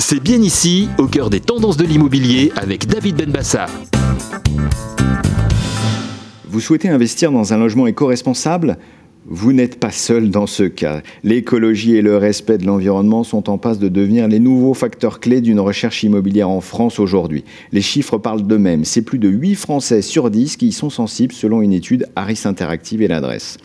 C'est bien ici, au cœur des tendances de l'immobilier, avec David Benbassa. Vous souhaitez investir dans un logement éco-responsable? Vous n'êtes pas seul dans ce cas. L'écologie et le respect de l'environnement sont en passe de devenir les nouveaux facteurs clés d'une recherche immobilière en France aujourd'hui. Les chiffres parlent d'eux-mêmes. C'est plus de 8 Français sur 10 qui y sont sensibles selon une étude Harris Interactive et l'adresse.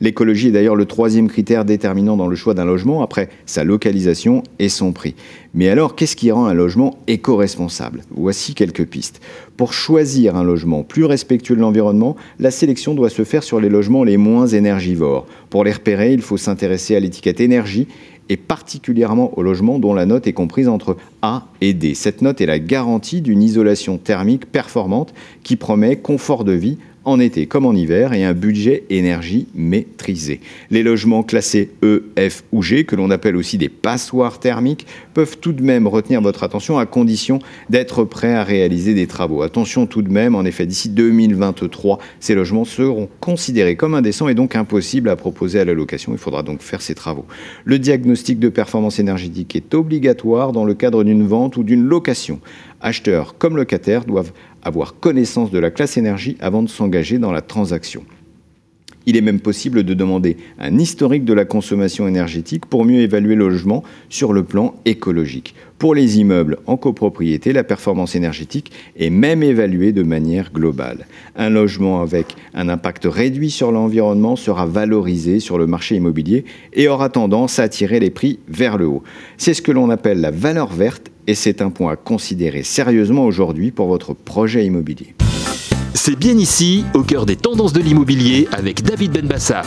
L'écologie est d'ailleurs le troisième critère déterminant dans le choix d'un logement après sa localisation et son prix. Mais alors, qu'est-ce qui rend un logement éco-responsable? Voici quelques pistes. Pour choisir un logement plus respectueux de l'environnement, la sélection doit se faire sur les logements les moins énergivores. Pour les repérer, il faut s'intéresser à l'étiquette énergie et particulièrement aux logements dont la note est comprise entre A et D. Cette note est la garantie d'une isolation thermique performante qui promet confort de vie en été comme en hiver et un budget énergie maîtrisé. Les logements classés E, F ou G, que l'on appelle aussi des passoires thermiques, peuvent tout de même retenir votre attention à condition d'être prêts à réaliser des travaux. Attention tout de même, en effet, d'ici 2023, ces logements seront considérés comme indécents et donc impossibles à proposer à la location. Il faudra donc faire ces travaux. Le diagnostic de performance énergétique est obligatoire dans le cadre d'une vente ou d'une location. Acheteurs comme locataires doivent avoir connaissance de la classe énergie avant de s'engager dans la transaction. Il est même possible de demander un historique de la consommation énergétique pour mieux évaluer le logement sur le plan écologique. Pour les immeubles en copropriété, la performance énergétique est même évaluée de manière globale. Un logement avec un impact réduit sur l'environnement sera valorisé sur le marché immobilier et aura tendance à attirer les prix vers le haut. C'est ce que l'on appelle la valeur verte et c'est un point à considérer sérieusement aujourd'hui pour votre projet immobilier. C'est bien ici, au cœur des tendances de l'immobilier, avec David Benbassa.